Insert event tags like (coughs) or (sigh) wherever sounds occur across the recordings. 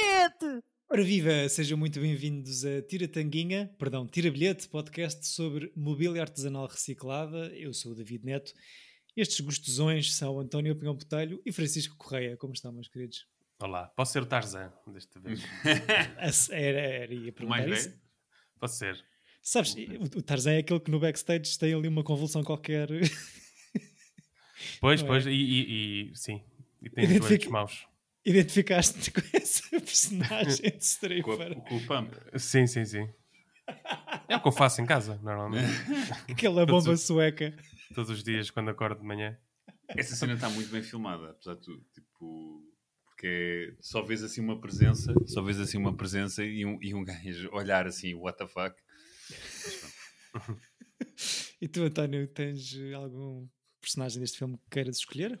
bilhete! Ora viva, sejam muito bem-vindos a Tira Tanguinha, perdão, Tira Bilhete, podcast sobre mobília artesanal reciclada. Eu sou o David Neto. Estes gostosões são António Pinhão Botelho e Francisco Correia. Como estão, meus queridos? Olá, posso ser o Tarzan desta vez? (laughs) Era, era, ia perguntar mais isso. velho? Pode ser. Sabes, o, o Tarzan é aquele que no backstage tem ali uma convulsão qualquer. Pois, (laughs) Não é? pois, e, e- e- sim. E tem joelhos maus. Identificaste-te com essa (laughs) personagem de Stray Com, para a- com o pump. Sim, sim, sim. É o que eu faço em casa, normalmente. (laughs) aquela bomba os- sueca. Todos os dias, quando acordo de manhã. Essa cena está muito bem filmada, apesar de tudo. Tipo, porque só vês assim uma presença, só vês assim uma presença e um, e um (laughs) gajo olhar assim, what the fuck. E tu, António, tens algum personagem deste filme que queiras escolher?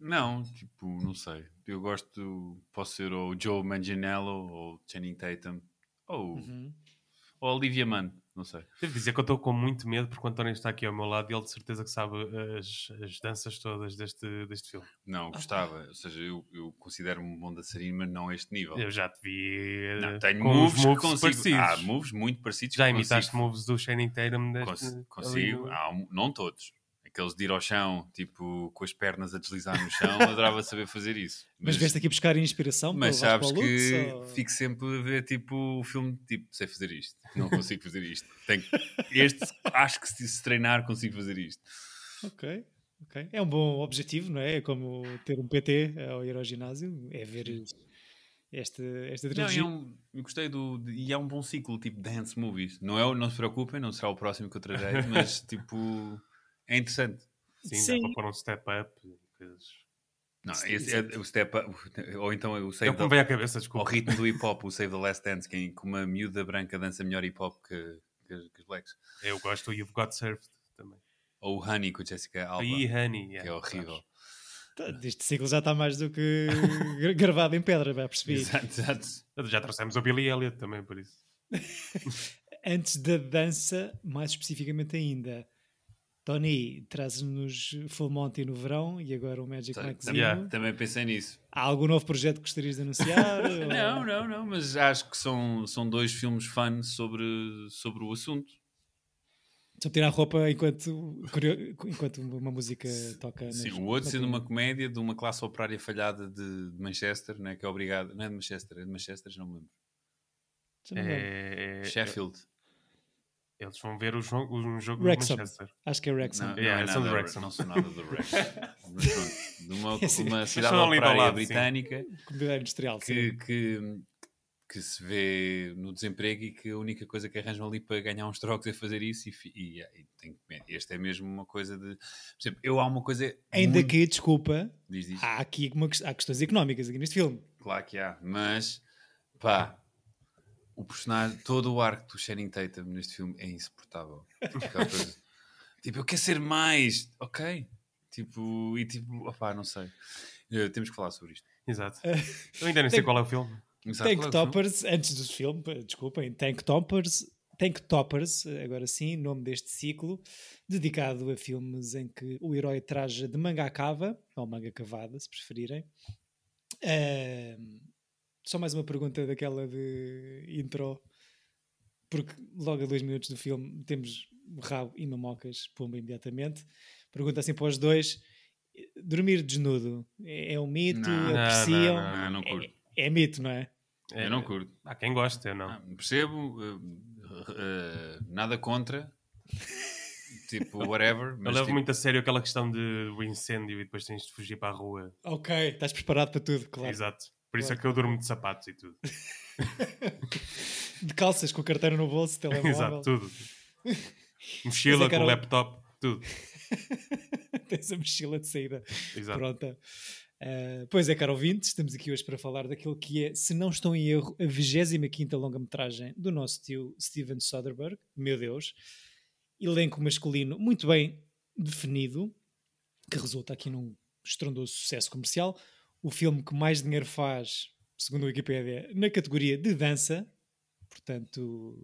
Não, tipo, não sei. Eu gosto, posso ser ou Joe Manganiello ou Channing Tatum ou, Uhum. ou Olivia Munn, não sei. Devo dizer que eu estou com muito medo porque o António está aqui ao meu lado e ele de certeza que sabe as, as danças todas deste, deste filme. Não, gostava. Ou seja, eu, eu considero-me um bom dançarino, mas não a este nível. Eu já te vi eh, Não, tenho com moves, moves que consigo. parecidos. Ah, moves muito parecidos. já imitaste consigo. moves do Shining Tatum deste, ali consigo. Há um- não todos. Aqueles de ir ao chão, tipo, com as pernas a deslizar no chão, eu (laughs) adorava saber fazer isso. Mas, vieste aqui buscar inspiração mas sabes para o Lux, que ou- fico sempre a ver tipo o filme, tipo, sei fazer isto, não consigo fazer isto. Tenho... Este, acho que se, se treinar consigo fazer isto. Ok, ok. É um bom objetivo, não é? É como ter um PT ao ir ao ginásio, é ver esta, esta Não, e trilogia. é um, eu gostei do. de- e é um bom ciclo, tipo dance movies. Não, é, não se preocupem, não será o próximo que eu trarei, (laughs) mas tipo, é interessante. Sim, Sim. dá para pôr um step up e coisas. Não, Sim, esse é o step up, (laughs) ou então o É save o the, veio à cabeça, desculpa. ritmo do hip hop, o Save the Last Dance, que, que uma miúda branca dança melhor hip hop que, que, que os blacks. Eu gosto do You've Got Served também. Ou o Honey com a Jessica Alba, Aí, Honey. yeah, que é horrível. Tá, Este ciclo já está mais do que (laughs) gra- gravado em pedra, vai perceber. Exato, exato. sabes? Já trouxemos o Billy Elliot também, por isso. (laughs) Antes da dança, mais especificamente ainda, Tony traz-nos Full Monty no verão e agora o Magic Sei, Mike também, Yeah. também pensei nisso. Há algum novo projeto que gostarias de anunciar? (laughs) Ou- Não, não, não, mas acho que são, são dois filmes fun sobre, sobre o assunto. Só tirar a roupa enquanto, enquanto uma música toca. nas- Sim, o outro sendo uma comédia de uma classe operária falhada de, de Manchester, né, que é obrigado. Não é de Manchester, é de Manchester, já não me lembro. Lembro. É, é- Sheffield. Eles vão ver o jogo, um jogo Wrexham. do Manchester. Acho que é Wrexham. Não, Yeah, não, é eles são nada, do Wrexham. não são nada do Wrexham. (laughs) Mas pronto, de uma, É uma cidade operária lado, britânica Comunidade industrial, sim. que, que, que se vê no desemprego e que a única coisa que arranjam ali para ganhar uns trocos é fazer isso e, e, e tem. Este é mesmo uma coisa de... Por exemplo, eu há uma coisa... Ainda muito- que, desculpa, Diz, diz. há aqui uma, há questões económicas aqui neste filme. Claro que há, mas pá, o personagem, todo o arco do Channing Tatum neste filme é insuportável. Coisa, (laughs) tipo, eu quero ser mais, ok? Tipo, e tipo, opá, não sei. Temos que falar sobre isto. Exato. Eu ainda nem sei qual é o filme. Exato, Tank é filme? Toppers, antes do filme, desculpem, Tank Toppers, Tank Toppers, agora sim, nome deste ciclo, dedicado a filmes em que o herói traja de manga à cava, ou manga cavada, se preferirem. Ahm, só mais uma pergunta daquela de intro, porque logo a dois minutos do filme temos rabo e mamocas, pumba, imediatamente. Pergunta assim para os dois: dormir desnudo é, é um mito? Não. Não, Apreciam? não, não, não curto. É, é mito, não é? Eu não curto. Há quem goste, eu não. Ah, percebo, eh, eh, nada contra, (laughs) tipo, whatever. Eu Mas, levo tipo, muito a sério aquela questão de o incêndio e depois tens de fugir para a rua. Ok, estás preparado para tudo, claro. Exato. Por isso é que eu durmo de sapatos e tudo. (laughs) De calças, com a carteira no bolso, (laughs) telemóvel. Exato, tudo. (laughs) Mochila é com laptop, tudo. Tens a mochila de saída Exato. pronta. Uh, pois é, caro ouvintes, estamos aqui hoje para falar daquilo que é, se não estou em erro, a 25 longa-metragem do nosso tio Steven Soderbergh. Meu Deus. Elenco masculino muito bem definido, que resulta aqui num estrondoso sucesso comercial. O filme que mais dinheiro faz, segundo a Wikipedia, na categoria de dança. Portanto,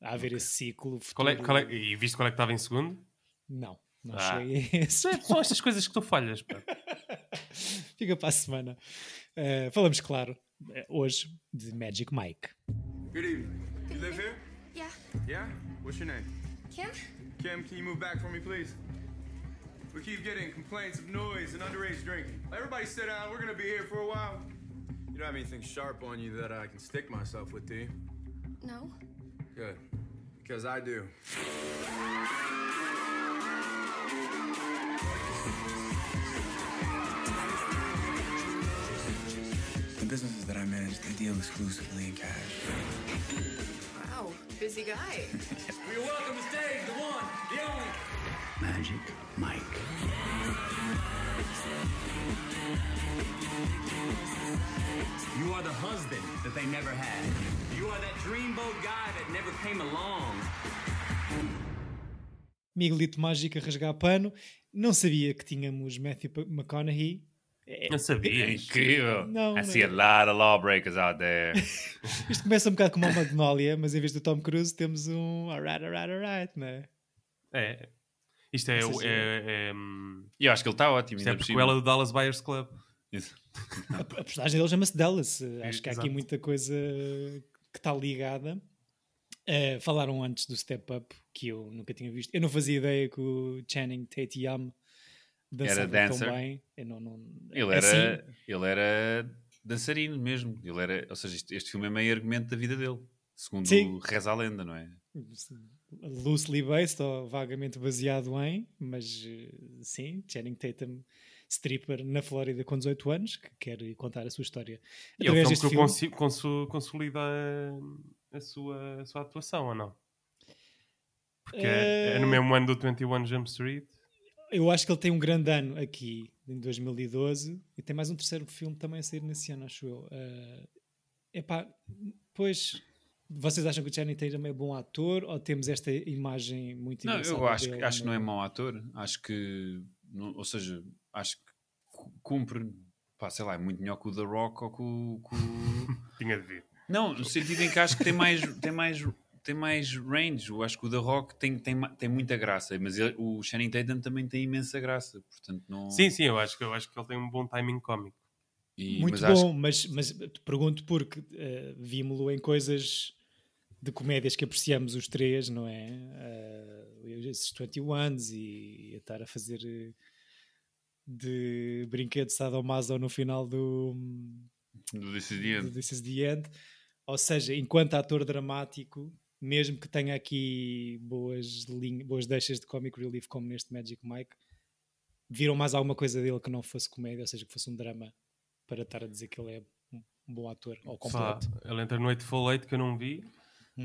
a haver esse ciclo. Qual é, qual é- e viste qual é que estava em segundo? Não, não Ah. cheguei. São (laughs) são estas coisas que tu falhas. pá. (laughs) Fica para a semana. Uh, falamos claro. eh, hoje de Magic Mike. Good evening. You live here? Yeah. Yeah? What's your name? Kim? Kim, can you move back for me, please? We keep getting complaints of noise and underage drinking. Everybody sit down. We're gonna be here for a while. You don't have anything sharp on you that I can stick myself with, do you? No. Good. Because I do. The businesses that I manage, they deal exclusively in cash. Wow. Busy guy. We welcome to stage the one, the only Magic they never had. You are that dreamboat guy that never came along. Miguelito Mágico a rasgar pano. Não sabia que tínhamos Matthew McConaughey. É- Não sabia. Incrível. Não, I see a lot of lawbreakers out there. (laughs) Isto começa um bocado como uma Magnolia, mas em vez do Tom Cruise temos um alright, alright, alright, não é? É. Isto é, é, é, hum, E eu acho que ele está ótimo. isto é a prequela do Dallas Buyers Club. A, a personagem dele chama-se Dallas. Acho que há aqui muita coisa que está ligada. Eh, falaram antes do Step Up, que eu nunca tinha visto. Eu não fazia ideia que o Channing Tatum dançava dancer. tão bem. Eu não, não- Ele é assim, era, ele era dançarino mesmo. Ele era, ou seja, este, este filme é meio argumento da vida dele. Segundo Sim. reza a lenda, não é? loosely based ou vagamente baseado em, mas eh, sim, Channing Tatum, stripper na Flórida com 18 anos, que quer contar a sua história. E é o Através filme que deste consi- consu- consolida a, a sua, a sua atuação, ou não? Porque é, é no Eh, mesmo ano do 21 Jump Street. Eu acho que ele tem um grande ano aqui, em 2012, e tem mais um terceiro filme também a sair nesse ano, acho eu. Uh, epá, pois, vocês acham que o Channing Tatum é bom ator ou temos esta imagem muito Não, eu acho, que- dele acho que não é mau ator. Acho que, não- ou seja, acho que cu- cumpre, pá, sei lá, é muito melhor que o The Rock ou que o. que o- (laughs) Tinha de vir. Não, no sentido em que acho que tem mais, tem mais, tem mais range. Eu acho que o The Rock tem, tem, tem muita graça, mas ele- o Channing Tatum também tem imensa graça. Portanto, não. Sim, sim, eu acho, que, eu acho que ele tem um bom timing cómico. E- Muito mas acho bom, mas, mas te pergunto porque uh, vimos-lo em coisas de comédias que apreciamos os três, não é? Uh, esses 21s e a estar a fazer uh, de brinquedo sadomaso no final do, do This is the do End. This is the End. Ou seja, enquanto ator dramático, mesmo que tenha aqui boas, linha- boas deixas de comic relief, como neste Magic Mike, viram mais alguma coisa dele que não fosse comédia, ou seja, que fosse um drama, para estar a dizer que ele é um um bom ator, ou Pá, completo. ele entra no Eightful Eight que eu não vi.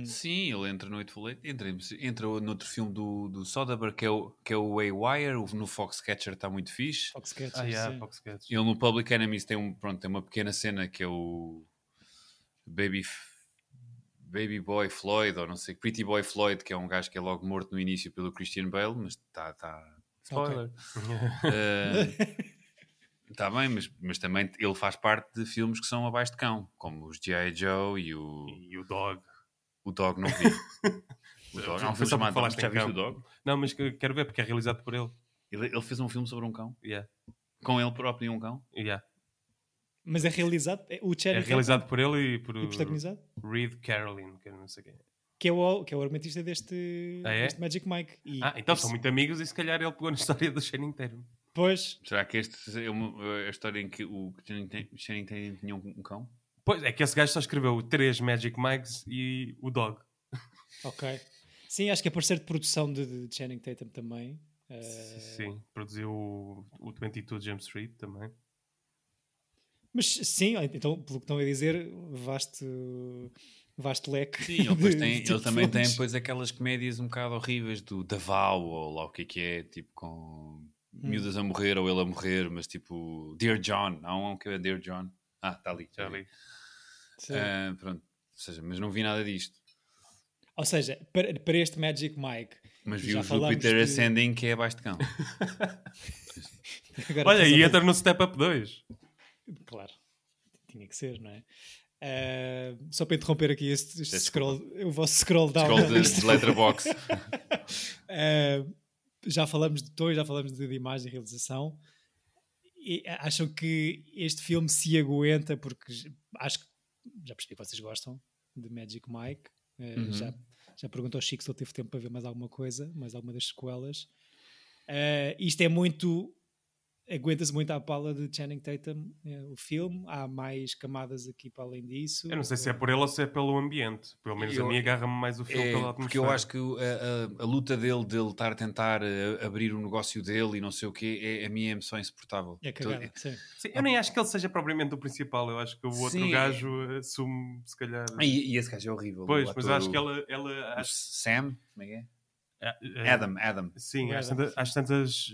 Sim, ele entra no Eightful Eight, entra, entra noutro filme do, do Soderbergh, que é o, que é o Waywire, o- no Foxcatcher está muito fixe. Foxcatcher, Ah, yeah, sim. Fox Cats. Ele no Public Enemies tem, um, pronto, tem uma pequena cena que é o Baby, Baby Boy Floyd, ou não sei, Pretty Boy Floyd, que é um gajo que é logo morto no início pelo Christian Bale, mas está... Tá, Spoiler. (laughs) Está bem, mas, mas também ele faz parte de filmes que são abaixo de cão, como os G.I. Joe e o, E o Dog. O Dog não vi. (laughs) O Dog, um Foi só porque chamado falaste Já viste o. Dog? Não, mas que- quero ver porque é realizado por ele. Ele, ele fez um filme sobre um cão, Yeah. com ele próprio e um cão. Yeah. Mas é realizado, é- o Channing É realizado por ele e por e protagonizado, Reed Caroline, que eu não sei quem é. que é o, que é o argumentista deste, Ah, é? deste Magic Mike. E Ah, então são muito amigos e se calhar ele pegou na (laughs) história do Channing Tatum. Pois, Será que este é uma, a história em que o Channing Tatum tinha um, um cão? Pois, é que esse gajo só escreveu três Magic Mikes e o Dog. ok. Sim, acho que é parceiro de produção de, de Channing Tatum também. Eh, Sim, produziu o, o 22 Jump Street também. Mas sim, então, pelo que estão a dizer, vasto, vasto leque. Sim, ele, de- tem- de ele tipo de também tem depois aquelas comédias um bocado horríveis do Davao, ou lá o que é que é, tipo com miúdas a morrer ou ele a morrer, mas tipo Dear John, há um que é Dear John. Ah, está ali. Já li. Sim. Ah, pronto, ou seja, mas não vi nada disto. Ou seja, para, para este Magic Mike. Mas vi já o de- Ascending que é abaixo de cão. (laughs) Olha, e entra no Step Up 2. Claro, tinha que ser, não é? Eh, só para interromper aqui este, este scroll, o vosso scroll down. Scroll de, (laughs) de letterbox. Eh, (laughs) já falamos de tom, já falamos de, de imagem e realização. E acham que este filme se aguenta, porque acho que já percebi que vocês gostam de Magic Mike. eh, Uhum. já, já perguntou ao Chico se ele teve tempo para ver mais alguma coisa, mais alguma das sequelas. Eh, isto é muito. Aguenta-se muito à pala de Channing Tatum, eh, o filme. Há mais camadas aqui para além disso. Eu não sei se é por ele ou se é pelo ambiente. Pelo menos Eu- a mim agarra-me mais o filme É, pela porque eu atmosfera. acho que a, a- a luta dele, dele estar a tentar eh, abrir o negócio dele e não sei o quê, é, a minha é só insuportável. É cagada, sim. Sim, eu nem acho que ele seja propriamente o principal. Eu acho que o outro Sim. gajo assume, se calhar. E, e esse gajo é horrível. pois, mas acho que o- ela. ela o acho, Sam? Como é que é? é- Adam, Adam. Sim, às tantas,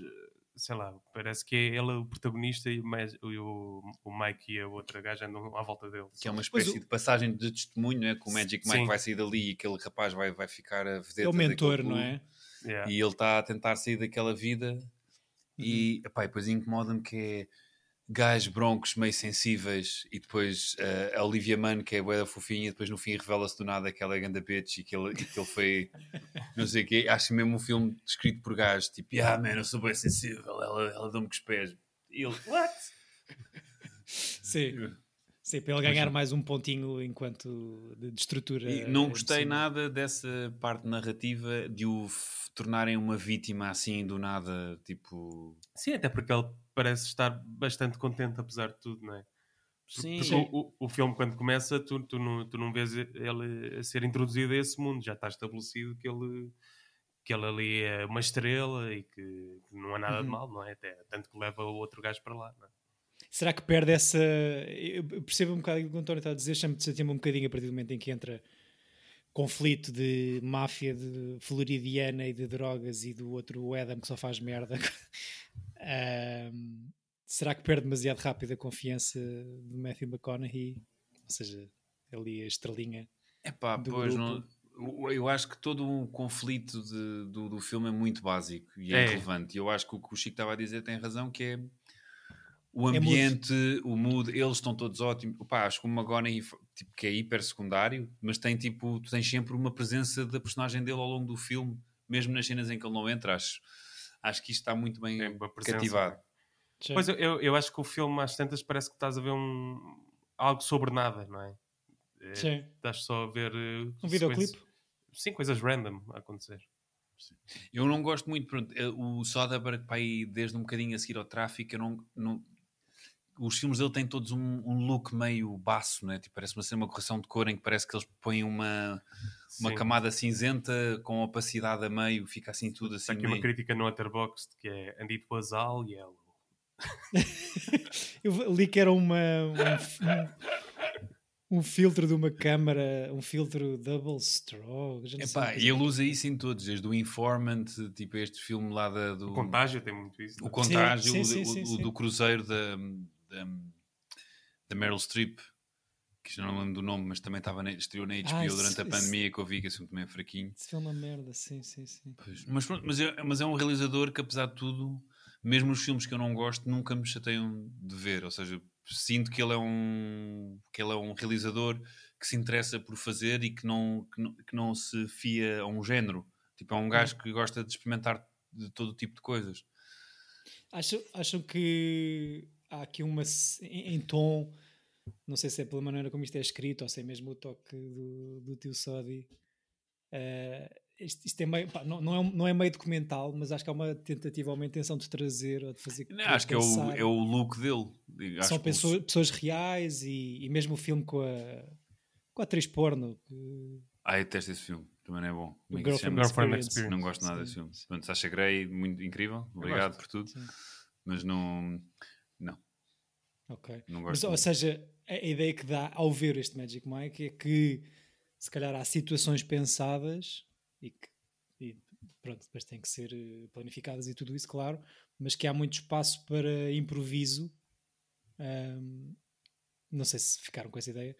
sei lá, parece que é ele o protagonista e mais, o, o Mike e a outra gaja andam à volta dele. Que é uma espécie o- de passagem de testemunho, né? que o Magic Mike Sim. vai sair dali e aquele rapaz vai, vai ficar a vedeta É o mentor, não é? Yeah. E ele está a tentar sair daquela vida Uhum. e, epá, e depois incomoda-me que é gajos broncos meio sensíveis e depois eh, a Olivia Munn que é bué da fofinha e depois no fim revela-se do nada aquela é ganda bitch e que ele, que ele foi (laughs) não sei o quê, acho mesmo um filme escrito por gajos tipo, ah man, eu sou bem sensível ela, ela dá-me com os pés e ele, what? Sim. Sim, para ele ganhar mais um pontinho enquanto de, de estrutura. E não gostei nada dessa parte narrativa de o tornarem uma vítima assim do nada, tipo. Sim, até porque ele parece estar bastante contente, apesar de tudo, não é? Sim, Porque o, o, o filme, quando começa, tu, tu, não, tu não vês ele a ser introduzido a esse mundo, já está estabelecido que ele, que ele ali é uma estrela e que, que não há nada de Uhum. mal, não é? Até, tanto que leva o outro gajo para lá, não é? Será que perde essa. Eu percebo um bocado o que o António está a dizer, chama-te chateia-me um bocadinho a partir do momento em que entra conflito de máfia de floridiana e de drogas e do outro Adam que só faz merda. (laughs) Ahm, será que perde demasiado rápido a confiança de Matthew McConaughey? Ou seja, ali a estrelinha. Epá, do pois grupo. não. Eu acho que todo o conflito de- do, do filme é muito básico e é, É. irrelevante. E eu acho que o que o Chico estava a dizer tem razão, que é o É ambiente, o mood, eles estão todos ótimos. Opa, acho que o McGonaghy, tipo, que é hiper secundário, mas tem tipo, tu tens sempre uma presença da personagem dele ao longo do filme, mesmo nas cenas em que ele não entra. Acho, acho que isto está muito bem É cativado. Já- Pois eu, eu, acho que o filme, às tantas, parece que estás a ver um, algo sobre nada, não é? É, Sim. Estás só a ver. eh, Um videoclipe? coisas- Sim, coisas random a acontecer. Eu não gosto muito, pronto, eh, o Soderbergh, para aí, desde um bocadinho a seguir ao tráfico, eu não, não- os filmes dele têm todos um, um look meio baço, né? tipo, parece uma, ser uma correção de cor em que parece que eles põem uma, uma Sim. camada cinzenta com opacidade a meio, fica assim tudo assim Está aqui uma meio... crítica no Letterboxd que é And it was all yellow. Eu li que era uma, um, um filtro de uma câmara, um filtro double straw. já não sei Epá, uma e ele usa isso em todos, desde o Informant, tipo este filme lá da, do... O contágio tem muito isso. O não é? Contágio, Sim, o, sim, o- sim, o sim. do Cruzeiro da, da, da Meryl Streep, que já não lembro do nome, mas também estava na, estreou na HBO Ah, isso- durante a isso- pandemia que eu vi, que esse filme também é fraquinho. Esse filme é uma merda, sim, sim, sim. Pois, Mas, pronto, mas, é, mas é um realizador que, apesar de tudo, mesmo os filmes que eu não gosto, nunca me chateiam de ver. Ou seja, sinto que ele é um, que ele é um realizador que se interessa por fazer e que não, que não, que não se fia a um género. Tipo, é um gajo que gosta de experimentar de todo tipo de coisas. Acham, acham que há aqui uma. Em, em tom, não sei se é pela maneira como isto é escrito ou se é mesmo o toque do, do tio Sodi. eh, isto, isto é meio, pá, não, não, é, não é meio documental, mas acho que há uma tentativa ou uma intenção de trazer ou de fazer. Não, acho que é o, pensar. é o look dele. Acho São pessoas, pessoas reais e, e mesmo o filme com a, com a atriz porno. que- Ah, eu detesto esse filme. Também não é bom. o Como é que? Girlfriend Experience. Não gosto nada desse Sim, filme. sim. Pronto, Sasha Grey, muito incrível. Obrigado por tudo. Sim. Mas não, não, Ok. não Mas, ou seja, a, ideia que dá ao ver este Magic Mike é que se calhar há situações pensadas e que e, pronto, depois têm que ser eh, planificadas e tudo isso, claro, mas que há muito espaço para improviso. Ahm, não sei se ficaram com essa ideia.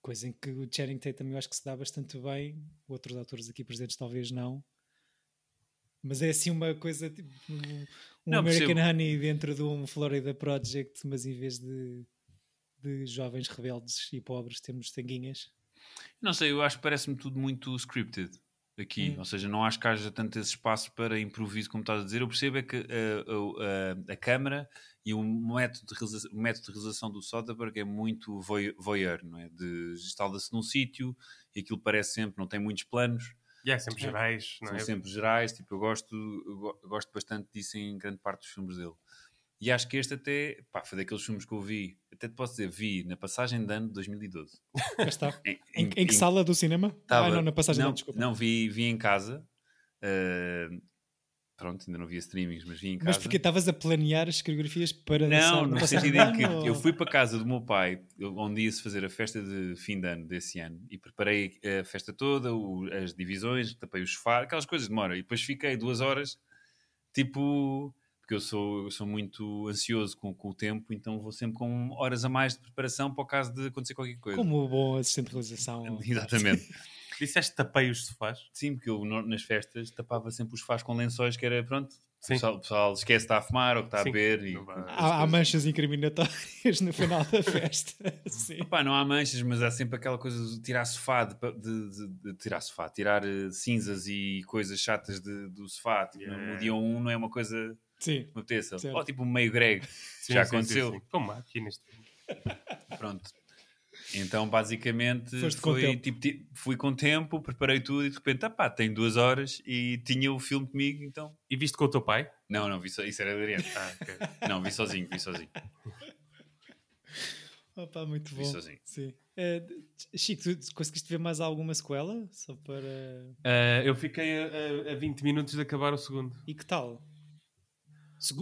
Coisa em que o Channing Tatum eu acho que se dá bastante bem, outros atores aqui presentes talvez não. Mas é assim uma coisa tipo um, Não, American percebo. Honey dentro de um Florida Project, mas em vez de, de jovens rebeldes e pobres temos tanguinhas. Não sei, eu acho que parece-me tudo muito scripted. aqui. Hum. Ou seja, não acho que haja tanto esse espaço para improviso como estás a dizer. Eu percebo é que a, a, a, a câmara e o método de, realiza- o método de realização do Soderbergh é muito voy- voyeur, não é? De instala-se num sítio e aquilo parece sempre, não tem muitos planos, E é sempre gerais, não são é? sempre gerais. Tipo, eu gosto, eu go- eu gosto bastante disso em grande parte dos filmes dele. E acho que este até, pá, foi daqueles filmes que eu vi, até te posso dizer, vi na passagem de ano de 2012. (laughs) Cá está. Em, Em, em que sala do cinema? Tava- ah, não, na passagem não, não, desculpa. Não, vi, vi em casa. Uh, pronto, ainda não via streamings, mas vi em casa. Mas porque estavas a planear as coreografias para Não, no sentido em que eu fui para a casa do meu pai, onde ia-se fazer a festa de fim de ano desse ano, e preparei a festa toda, o- as divisões, tapei o sofá, aquelas coisas demora. E depois fiquei duas horas, tipo. Porque eu sou, eu sou muito ansioso com, com o tempo, então vou sempre com horas a mais de preparação para o caso de acontecer qualquer coisa. Como o bom assistente de realização. (laughs) Exatamente. Disseste tapei os sofás? Sim, porque eu no- nas festas tapava sempre os sofás com lençóis, que era pronto. O Sim. pessoal, o pessoal esquece de estar a fumar ou que está Sim. a beber. E, Não vai- pronto, Há, há coisas. manchas incriminatórias no final da festa. (laughs) Sim. Não há manchas, mas há sempre aquela coisa de tirar sofá, de, de- de- de tirar sofá, tirar eh, cinzas e coisas chatas de- do sofá. Tipo, no- Yeah. No dia 1 não é uma coisa Sim. que me. Certo. Ou tipo um meio grego. Sim, Já sim, sim, aconteceu. sim. Como aqui neste filme. Pronto. Então, basicamente, Foste com foi, tempo. tipo, ti- fui com tempo, preparei tudo e de repente, ah pá, tem duas horas e tinha o filme comigo, então... E viste com o teu pai? Não, não, vi só, isso era Adriano. Ah, ok. Não, vi sozinho, vi sozinho. (laughs) Opa, muito Vi bom. sozinho. Sim. Eh, Chico, tu conseguiste ver mais alguma sequela? Só para. Ah, eu fiquei a, a- a 20 minutos de acabar o segundo. E que tal?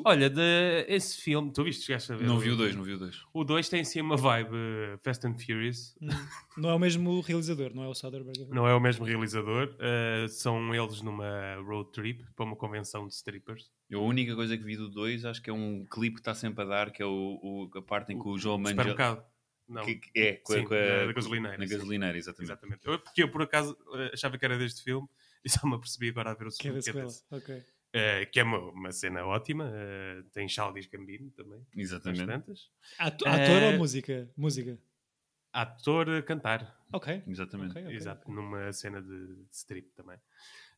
Olha, de, esse filme, tu viste, chegaste a ver? Não vi o dois, não vi o dois. O 2 tem sim uma vibe eh, Fast and Furious. Hum, Não é o mesmo realizador, não é o Soderbergh. Não é o mesmo realizador. eh, são eles numa road trip para uma convenção de strippers. Eu, a única coisa que vi do 2 acho que é um clipe que está sempre a dar, que é o, o- a parte em que o João Mangel... Supermercado. Não, Que, que é, com a, Sim, com a- da- da gasolineira, Na sim. gasolineira, exatamente. exatamente. Eu- porque eu, por acaso, eh, achava que era deste filme e só me apercebi agora a ver o Que é da segundo. que é sequela. Eh, que é uma, uma cena ótima. eh, tem Childish Gambino também. Exatamente. tantas. Ato- Eh, Ator ou música? Música. Ator a cantar. Ok. Exatamente. Ok, ok. Exato, numa cena de, de strip também.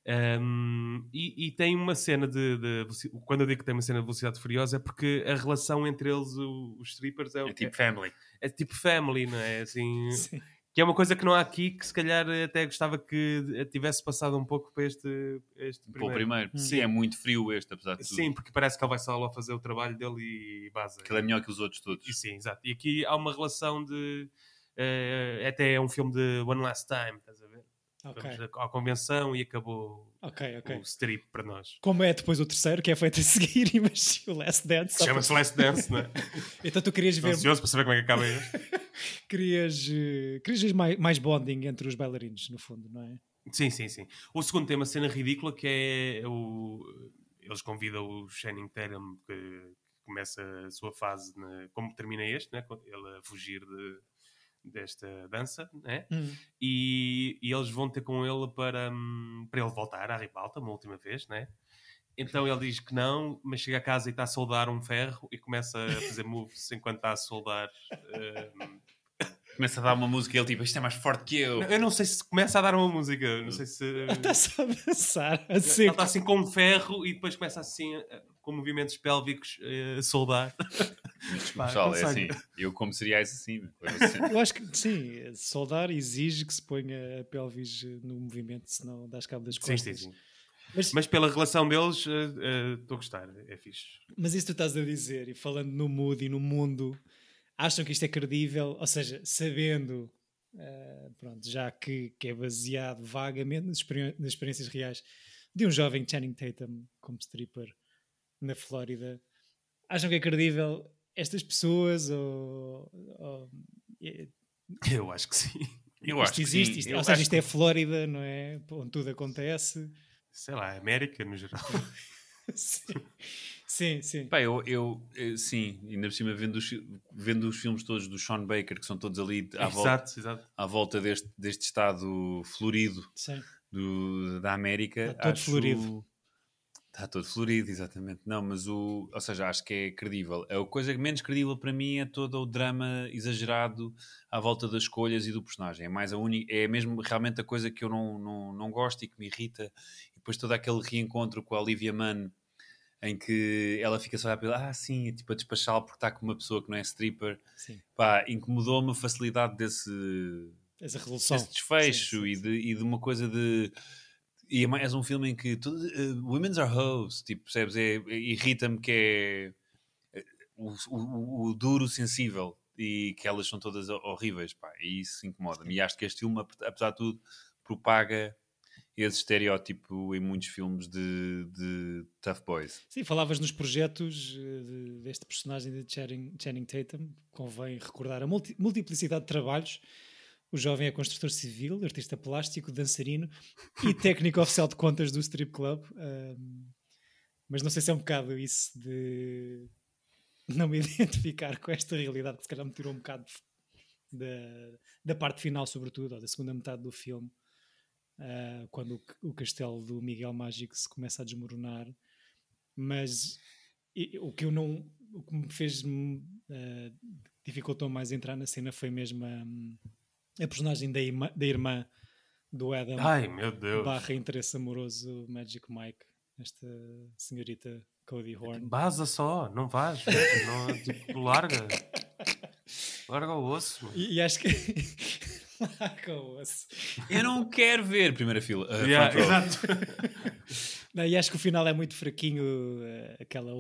Um, e, e tem uma cena de, de Quando eu digo que tem uma cena de velocidade furiosa, é porque a relação entre eles, o- os strippers, é, o- É tipo family. é tipo family, não é? Assim, (laughs) Sim. Que é uma coisa que não há aqui, que se calhar até gostava que tivesse passado um pouco para este, este Para o primeiro. primeiro. Hum. Sim, é muito frio este, apesar de tudo. Sim, porque parece que ele vai só lá fazer o trabalho dele e base. Aquele é melhor que os outros todos. E sim, exato. E aqui há uma relação de. eh, até é um filme de One Last Time, estás a ver? Ok. Vamos à- convenção e acabou Ok, ok. o strip para nós. Como é depois o terceiro, que é feito a (laughs) seguir, mas o Last Dance. Chama-se para- Last Dance, não é? (laughs) Então tu querias Estou ver, ansioso para saber como é que acaba este. (laughs) querias, eh, querias ver mais, mais bonding entre os bailarinos, no fundo, não é? Sim, sim, sim. O segundo tem uma cena ridícula que é o. Eles convidam o Channing Tatum, que, começa a sua fase, na- como termina este, né? ele a fugir de, desta dança, né? Hum. e, e eles vão ter com ele para, hum, para ele voltar à ribalta uma última vez, né? Então ele diz que não, mas chega a casa e está a soldar um ferro e começa a fazer moves enquanto está a soldar. hum, (laughs) Começa a dar uma música e ele tipo, isto é mais forte que eu. eu não sei se começa a dar uma música, não sei se. (laughs) Está só a dançar, a Ele está assim com um ferro e depois começa assim eh, com movimentos pélvicos a soldar. (laughs) Pá, Pessoal, é assim. Eu como cereais assim. coisa (laughs) assim. Eu acho que sim, soldar exige que se ponha a pelvis eh, no movimento, senão dás cabo das Sim, costas. sim, sim. Mas, Mas pela relação deles, eh, estou a gostar, é fixe. mas isso tu estás a dizer, e falando no mood e no mundo, acham que isto é credível? Ou seja, sabendo, eh, pronto, já que, que é baseado vagamente nas, experi- nas experiências reais de um jovem Channing Tatum como stripper na Flórida, acham que é credível estas pessoas ou, ou- é- Eu acho que sim. Eu isto acho que existe? sim. Isto- Eu ou seja, isto é Flórida, não é? Onde tudo acontece. Sei lá, América no geral. (laughs) sim, sim. sim. Pá, eu, eu, sim, ainda por cima vendo os, vendo os filmes todos do Sean Baker, que são todos ali à volta, exato, exato. à volta deste, deste estado florido sim. do, da América. Está todo acho, florido. Está todo florido, exatamente. Não, mas o. Ou seja, acho que é credível. A coisa menos credível para mim é todo o drama exagerado à volta das escolhas e do personagem. É mais a única. É mesmo realmente a coisa que eu não, não, não gosto e que me irrita. E depois todo aquele reencontro com a Olivia Munn em que ela fica só a ele, ah, sim, tipo a despachá-lo porque está com uma pessoa que não é stripper. Sim. Pá, incomodou-me a facilidade desse, Essa resolução. esse desfecho Sim, sim, e, de, e de uma coisa de. E é um filme em que tudo, uh, women's are hoes, tipo, percebes? É, é- Irrita-me que é eh, o, o- o duro sensível e que elas são todas ho- horríveis, pá, e isso incomoda-me. E acho que este filme, ap- apesar de tudo, propaga esse estereótipo em muitos filmes de, de tough boys. Sim, falavas nos projetos eh, de- deste personagem de Channing, Channing Tatum. Convém recordar a multi- multiplicidade de trabalhos. O jovem é construtor civil, artista plástico, dançarino e (laughs) técnico oficial de contas do strip club. Ahm, mas não sei se é um bocado isso de não me (laughs) identificar com esta realidade, que se calhar me tirou um bocado da, da parte final, sobretudo, ou da segunda metade do filme, ah, quando o, o castelo do Miguel Mágico se começa a desmoronar. Mas e- o que eu não. O que me fez. ah, dificultou mais entrar na cena foi mesmo a, a personagem da irmã, da irmã do Adam Ai, meu Deus. barra interesse amoroso Magic Mike, esta senhorita Cody Horn. Baza só, não vais. velho, Não, tipo, larga. Larga o osso. E, e acho que. (laughs) Larga o osso. Eu não quero ver primeira fila. uh, Yeah, exato. (laughs) Não, e acho que o final é muito fraquinho. eh, aquela.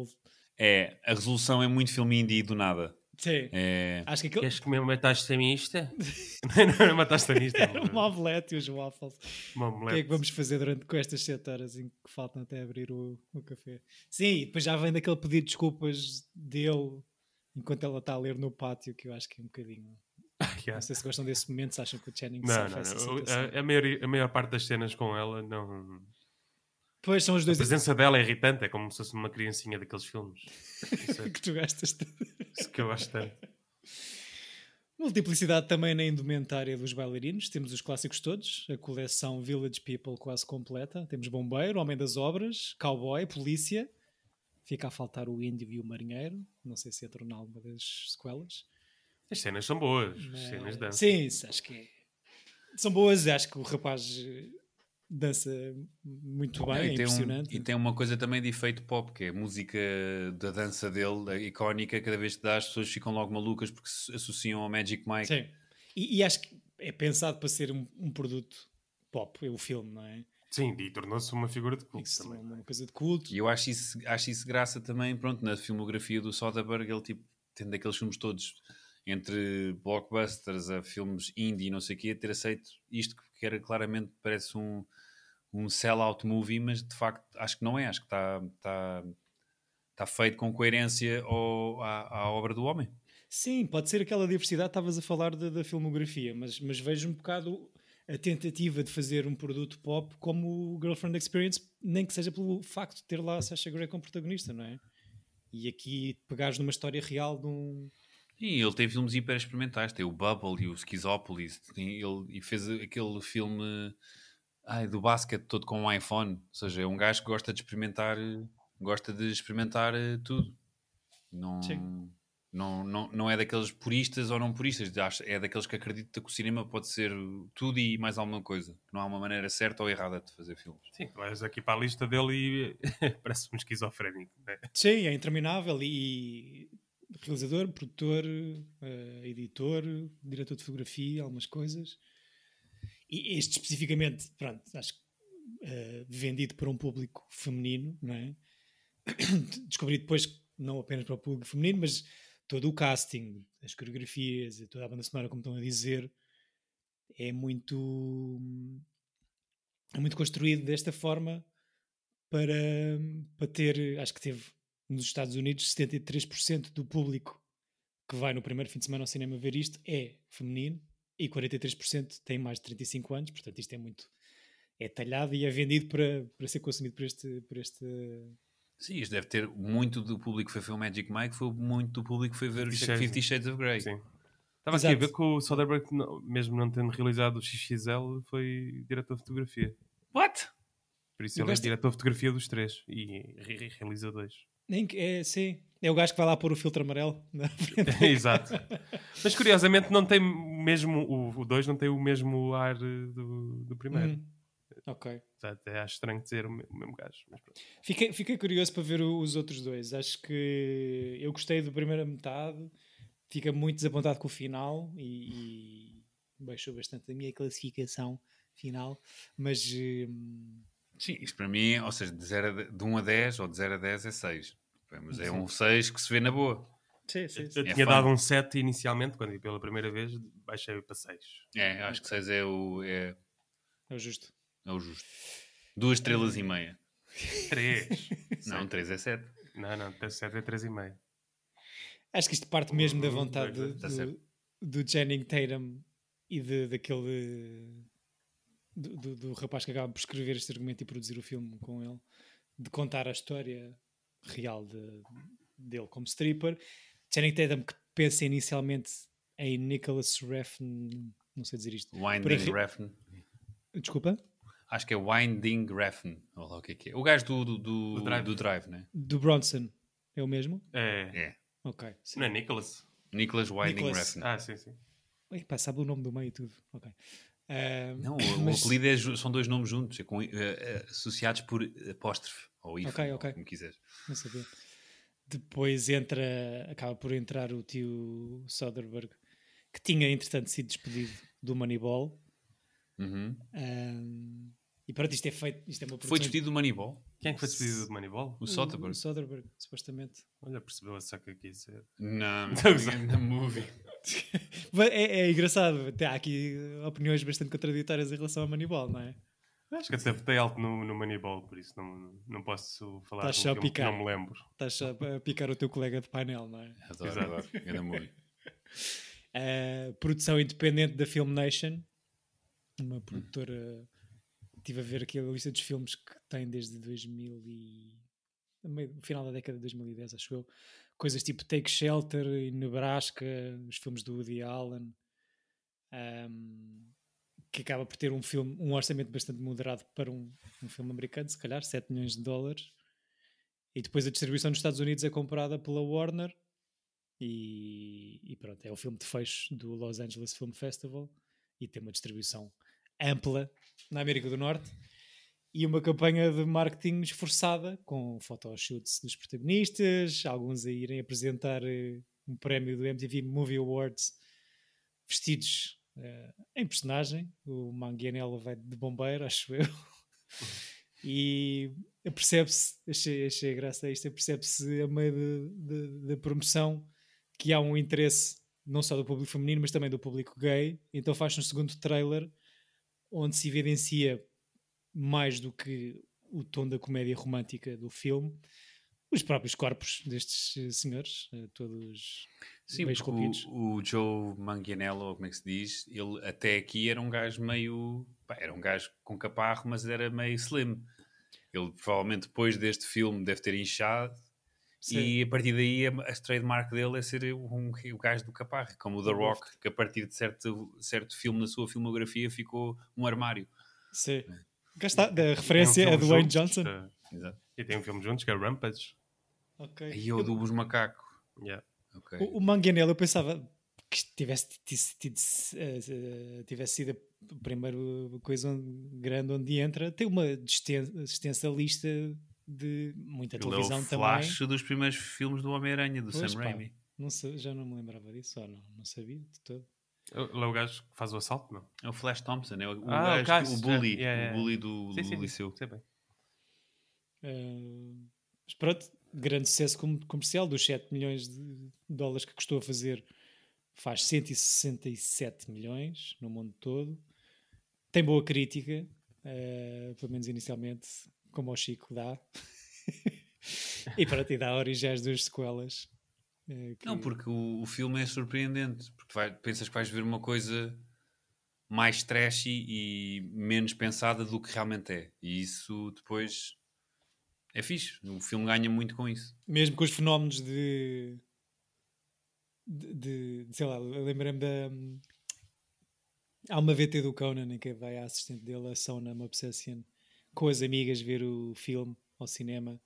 É, a resolução é muito filme indie do nada. Sim. É, Acho que aquilo. Queres comer uma taxa mista? (laughs) não era uma taxa mista. Era uma omelete e os waffles. Uma O que é omelete. que vamos fazer durante com estas 7 horas em que faltam até abrir o, o café? Sim, e depois já vem daquele pedido de desculpas dele enquanto ela está a ler no pátio, que eu acho que é um bocadinho. (laughs) Yeah. Não sei se gostam desse momento, se acham que o Channing Não, não, essa não. A, a maior, a maior parte das cenas com ela, não. Pois são os A dois presença dela é irritante, é como se fosse uma criancinha daqueles filmes. Isso é (laughs) que tu gastas. isso que eu gosto tanto. Multiplicidade também na indumentária dos bailarinos. Temos os clássicos todos, a coleção Village People quase completa. Temos bombeiro, homem das obras, cowboy, polícia. Fica a faltar o índio e o marinheiro. Não sei se entram em alguma das sequelas. As cenas são boas. As Mas- cenas dançam. Sim, acho que é- são boas. Acho que o rapaz eh, dança muito bem, é e, tem um- impressionante. e tem uma coisa também de efeito pop, que é a música da dança dele, a icónica, cada vez que dá as pessoas ficam logo malucas porque se associam ao Magic Mike. Sim. E, e acho que é pensado para ser um, um produto pop, é o filme, não é? Sim, e tornou-se uma figura de culto também. uma coisa de culto. E eu acho isso, acho isso graça também, pronto, na filmografia do Soderbergh, ele tipo, tendo aqueles filmes todos entre blockbusters a filmes indie e não sei o quê, ter aceito isto que era claramente, parece um, um sell-out movie, mas de facto acho que não é, acho que está tá, tá feito com coerência ao, à, à obra do homem. Sim, pode ser aquela diversidade, estavas a falar da, da filmografia, mas, mas vejo um bocado a tentativa de fazer um produto pop como o Girlfriend Experience, nem que seja pelo facto de ter lá a Sasha Grey como protagonista, não é? E aqui pegares numa história real de um. E ele tem filmes hiper experimentais, tem o Bubble e o Schizopolis, tem, ele, e fez aquele filme ai, do basquete todo com um iPhone, ou seja, é um gajo que gosta de experimentar, gosta de experimentar eh, tudo. Não, Sim. não, não, não é daqueles puristas ou não puristas, é daqueles que acreditam que o cinema pode ser tudo e mais alguma coisa. que Não há uma maneira certa ou errada de fazer filmes. Sim, vais aqui para a lista dele e (laughs) parece um esquizofrénico. Né? Sim, é interminável e realizador, produtor, eh, editor, diretor de fotografia, algumas coisas. E este especificamente, pronto, acho que eh, vendido para um público feminino, não é? (coughs) Descobri depois que não apenas para o público feminino, mas todo o casting, as coreografias toda a banda sonora, como estão a dizer, é muito é muito construído desta forma para, para ter, acho que teve nos Estados Unidos 73% do público que vai no primeiro fim de semana ao cinema ver isto é feminino e 43% tem mais de 35 anos, portanto isto é muito é talhado e é vendido para, para ser consumido por este, por este Sim, isto deve ter muito do público que foi ver o Magic Mike, foi muito do público que foi ver o Fifty Shades. Of Grey. Sim. Estava aqui a Exato. ver que o Soderbergh, mesmo não tendo realizado o XXL, foi diretor de fotografia. What? Por isso Eu ele é diretor de fotografia dos três e re- re- realiza dois. Nem que- é, sim. É o gajo que vai lá pôr o filtro amarelo na frente. (laughs) Exato. Mas curiosamente não tem mesmo, o- o 2 não tem o mesmo ar eh, do, do primeiro. Hum, ok. Até acho estranho dizer o me- o mesmo gajo. Fiquei, fiquei curioso para ver os outros dois. Acho que eu gostei da primeira metade, fica muito desapontado com o final e, e baixou bastante a minha classificação final. Mas hum, Sim, isto para mim, ou seja, de, 0 a de, de 1 a 10 ou de 0 a 10 é 6. Mas é um 6 que se vê na boa. sim, sim, Eu sim. É tinha fun. dado um 7 inicialmente, quando vi pela primeira vez, baixei para 6. É, acho que 6 é o, é, é o justo. é o justo. Duas estrelas e meia. 3. (laughs) Não, 3 é 7. não, não, 7 é 3,5. Acho que isto parte mesmo da vontade dois, do, tá certo. do Channing Tatum e de, daquele do, do, do rapaz que acaba por escrever este argumento e produzir o filme com ele, de contar a história real de- dele como stripper. Channing Tatum que pensa inicialmente em Nicholas Refn, não sei dizer isto. Winding arre- Refn. Desculpa? Acho que é Winding Refn. Ou lá o que é que é. O gajo do, do, do, Do Drive. do Drive, né? Do Bronson. É o mesmo? É. É. Ok. sim. Não é Nicholas? Nicholas Winding Nicholas. Refn. Ah, sim, sim. Epá, sabe o nome do meio e tudo. Ok. Não, o, (laughs) mas- o apelido é são dois nomes juntos, é com, eh, eh, associados por apóstrofe. Ou hífen, Ok, ou ok. como quiseres. Não sabia. Depois entra, acaba por entrar o tio Soderbergh, que tinha entretanto sido despedido do Moneyball. Uhum. Ahm, e pronto, isto é feito, isto é uma Foi produção- despedido do Moneyball? Quem é que foi despedido do Moneyball? O O Soderbergh? Soderbergh, supostamente. Olha, percebeu a saca que ia ser. Não, na movie. (laughs) É, é engraçado, até há aqui opiniões bastante contraditórias em relação ao Moneyball, não é? Acho que até votei alto no, no Moneyball, por isso não, não posso falar de um que picar. não me lembro. Estás a picar o teu colega de painel, não é? Adoro, Exato. adoro. (laughs) A produção independente da Film Nation, uma produtora. Estive a ver aqui a lista dos filmes que tem desde 2000 e. no final da década de 2010, acho eu. Coisas tipo Take Shelter e Nebraska, os filmes do Woody Allen, ahm, que acaba por ter um filme, um orçamento bastante moderado para um, um filme americano, se calhar 7 milhões de dólares. E depois a distribuição nos Estados Unidos é comprada pela Warner e, e pronto, é o filme de fecho do Los Angeles Film Festival e tem uma distribuição ampla na América do Norte e uma campanha de marketing esforçada com photoshoots dos protagonistas, alguns a irem apresentar eh, um prémio do MTV Movie Awards vestidos eh, em personagem. O Manganiello vai de bombeiro, acho eu. (laughs) E percebe-se, achei, achei graça a isto, percebe-se a meio da promoção que há um interesse não só do público feminino, mas também do público gay. Então faz um segundo trailer onde se evidencia mais do que o tom da comédia romântica do filme, os próprios corpos destes eh, senhores, eh, todos Sim, bem esculpidos. o, o Joe Manganiello, como é que se diz, ele até aqui era um gajo meio. pá, era um gajo com caparro, mas era meio slim. Ele provavelmente depois deste filme deve ter inchado. Sim. E a partir daí a, a trademark dele é ser um, o gajo do caparro, como o The Rock, que a partir de certo, certo filme na sua filmografia ficou um armário. Sim. É. Cá está, da Tem referência um a filme Dwayne juntos, Johnson. eh, Exato. E tem um filme juntos que é Rampage. Ok. E eu do Os Macacos. Yeah. Ok. O, o Manganiello, eu pensava que tivesse, tivesse, tivesse, eh, tivesse sido a primeira coisa onde- grande onde entra. Tem uma extensa, lista de muita Ele é o televisão flash também. dos primeiros filmes do Homem-Aranha, do Pois, Sam pá. Raimi. Não sei, já não me lembrava disso, ou não, não sabia de todo. Ele é o gajo que faz o assalto, não? É o Flash Thompson, é o, o, Ah, o gajo, o bully, yeah, yeah, yeah. o bully do, Sim, do sim, liceu. sei bem. Eh, mas pronto, grande sucesso com- comercial, dos 7 milhões de dólares que custou a fazer, faz 167 milhões no mundo todo. Tem boa crítica, eh, pelo menos inicialmente, como ao Chico dá. (laughs) e pronto, e dá origem às duas sequelas. Eh, que- Não, porque o, o filme é surpreendente. Porque vai- pensas que vais ver uma coisa mais trashy e menos pensada do que realmente é. E isso depois é fixe. O filme ganha muito com isso. mesmo com os fenómenos de, de, de- sei lá, lembrei-me da há uma VT do Conan em que vai a assistente dele, a Sona Obsession, com as amigas ver o filme ao cinema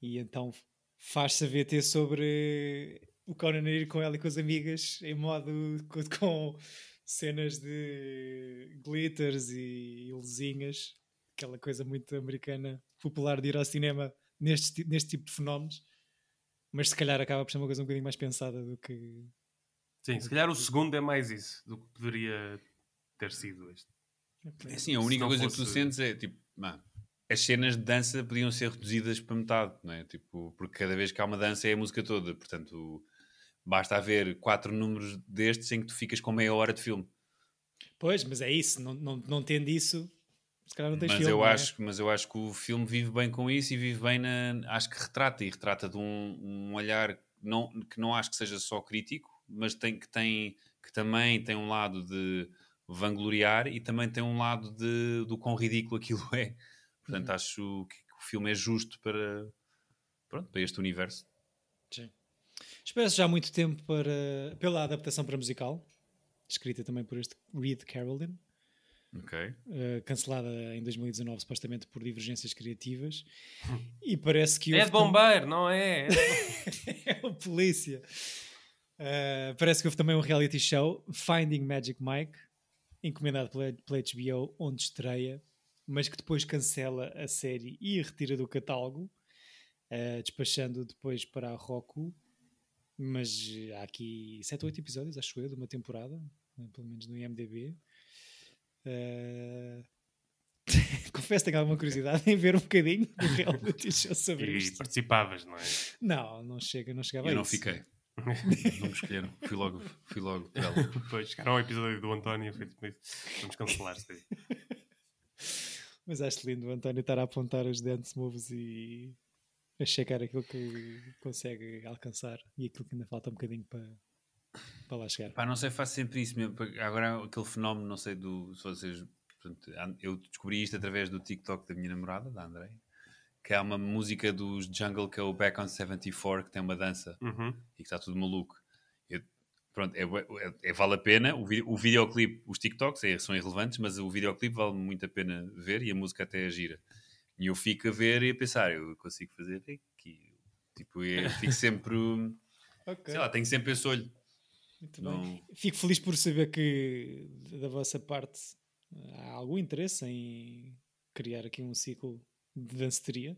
e então faz-se a VT sobre o Conan ir com ela e com as amigas em modo com, com cenas de glitters e luzinhas, aquela coisa muito americana, popular de ir ao cinema neste, neste tipo de fenómenos, mas se calhar acaba por ser uma coisa um bocadinho mais pensada do que. Sim, se calhar o segundo é mais isso do que poderia ter sido este. É assim, a única coisa que tu fosse- sentes é tipo, mano, as cenas de dança podiam ser reduzidas para metade, não é? Tipo, porque cada vez que há uma dança é a música toda, portanto, basta haver quatro números destes em que tu ficas com meia hora de filme. Pois, mas é isso, não, não, não tendo isso, se calhar não tens Mas filme. eu, é? acho, mas eu acho que o filme vive bem com isso e vive bem na. Acho que retrata e retrata de um, um olhar não, que não acho que seja só crítico, mas tem, que, tem, que também tem um lado de vangloriar e também tem um lado de, do quão ridículo aquilo (laughs) é. Portanto, acho que o filme é justo para, pronto, para este universo. Sim. Espera-se já há muito tempo para, pela adaptação para musical, escrita também por este Reed Carolyn, Ok. eh, cancelada em 2019 supostamente por divergências criativas, e parece que É houve de bombeiro, não é? (laughs) é o polícia. Uh, parece que houve também um reality show, Finding Magic Mike, encomendado pela, pela HBO, onde estreia, mas que depois cancela a série e a retira do catálogo, uh, despachando depois para a Roku. Mas há aqui 7 ou 8 episódios, acho eu, de uma temporada, eh, pelo menos no IMDb. Uh, (laughs) Confesso que tenho alguma curiosidade em ver um bocadinho do reality show sobre E isto. participavas, não é? Não, não chega, não chegava Eu a não isso. fiquei. (laughs) não me escolheram. Fui logo, fui logo (laughs) dela. Depois chegaram ao episódio do António, foi tipo isso. Vamos cancelar isto aí. Mas acho lindo o António estar a apontar os dance moves e a checar aquilo que consegue alcançar e aquilo que ainda falta um bocadinho para, para lá chegar. Pá, não sei, faço sempre isso mesmo. Agora, aquele fenómeno, não sei do. Se vocês. portanto, an- eu descobri isto através do TikTok da minha namorada, da André, que há uma música dos Jungle que é o Back on 74, que tem uma dança Uhum. e que está tudo maluco. Pronto, é, é- é- vale a pena. O, vi- o videoclipe, os TikToks é- são irrelevantes, mas o videoclipe vale muito a pena ver e a música até é gira. E eu fico a ver e a pensar, eu consigo fazer aqui. Tipo, eu fico sempre. (laughs) Ok, Sei lá, tenho sempre esse olho. muito não- bem. Fico feliz por saber que da vossa parte há algum interesse em criar aqui um ciclo de danceteria.